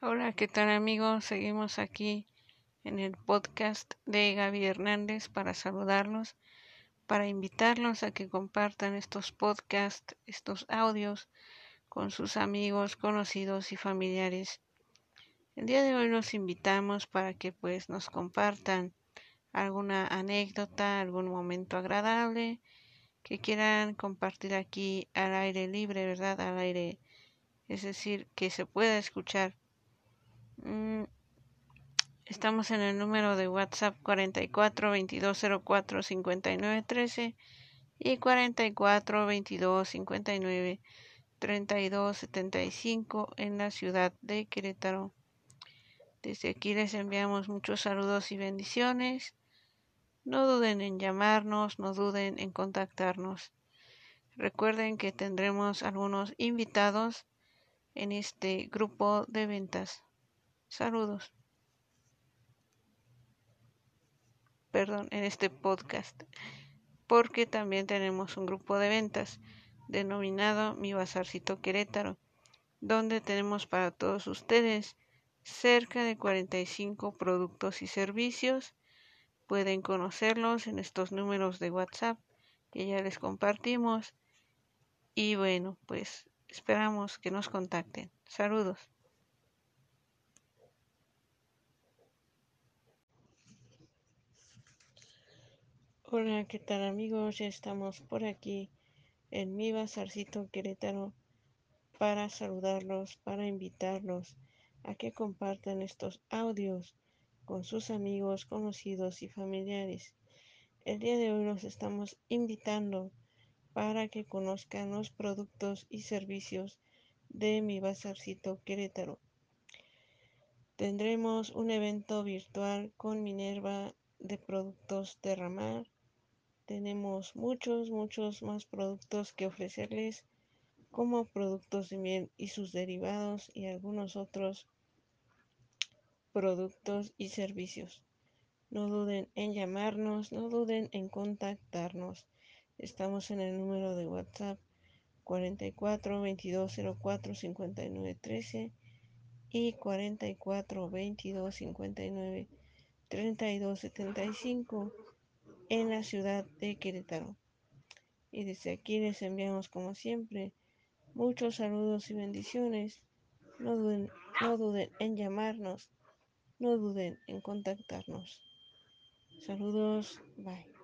Hola, ¿qué tal amigos? Seguimos aquí en el podcast de Gaby Hernández para saludarlos, para invitarlos a que compartan estos podcasts, estos audios con sus amigos, conocidos y familiares. El día de hoy los invitamos para que pues nos compartan alguna anécdota, algún momento agradable que quieran compartir aquí al aire libre, ¿verdad? Al aire, es decir, que se pueda escuchar estamos en el número de WhatsApp 44 22 04 59 13 y 44 22 59 32 75 en la ciudad de Querétaro. Desde aquí les enviamos muchos saludos y bendiciones. No duden en llamarnos, no duden en contactarnos. Recuerden que tendremos algunos invitados en este grupo de ventas. Saludos. Perdón, en este podcast. Porque también tenemos un grupo de ventas denominado Mi Bazarcito Querétaro, donde tenemos para todos ustedes cerca de 45 productos y servicios. Pueden conocerlos en estos números de WhatsApp que ya les compartimos. Y bueno, pues esperamos que nos contacten. Saludos. Hola, ¿qué tal amigos? Ya estamos por aquí en mi bazarcito Querétaro para saludarlos, para invitarlos a que compartan estos audios con sus amigos, conocidos y familiares. El día de hoy los estamos invitando para que conozcan los productos y servicios de mi bazarcito Querétaro. Tendremos un evento virtual con Minerva de productos Terramar tenemos muchos, muchos más productos que ofrecerles, como productos de miel y sus derivados y algunos otros productos y servicios. No duden en llamarnos, no duden en contactarnos. Estamos en el número de WhatsApp 44 22 04 59 13 y 44 22 59 32 75 en la ciudad de Querétaro. Y desde aquí les enviamos como siempre muchos saludos y bendiciones. No duden, no duden en llamarnos, no duden en contactarnos. Saludos, bye.